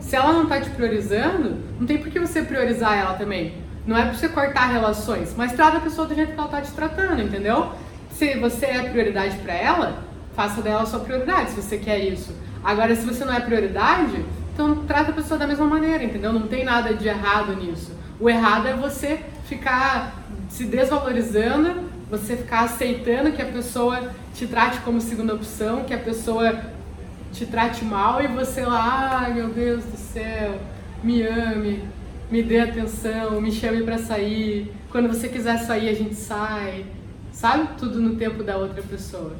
se ela não tá te priorizando, não tem por que você priorizar ela também. Não é pra você cortar relações, mas trata a pessoa do jeito que ela tá te tratando, entendeu? Se você é prioridade para ela, faça dela a sua prioridade, se você quer isso. Agora, se você não é prioridade, então trata a pessoa da mesma maneira, entendeu? Não tem nada de errado nisso. O errado é você ficar se desvalorizando, você ficar aceitando que a pessoa te trate como segunda opção, que a pessoa te trate mal e você lá, ai meu Deus do céu, me ame, me dê atenção, me chame para sair. Quando você quiser sair, a gente sai. Sabe? Tudo no tempo da outra pessoa.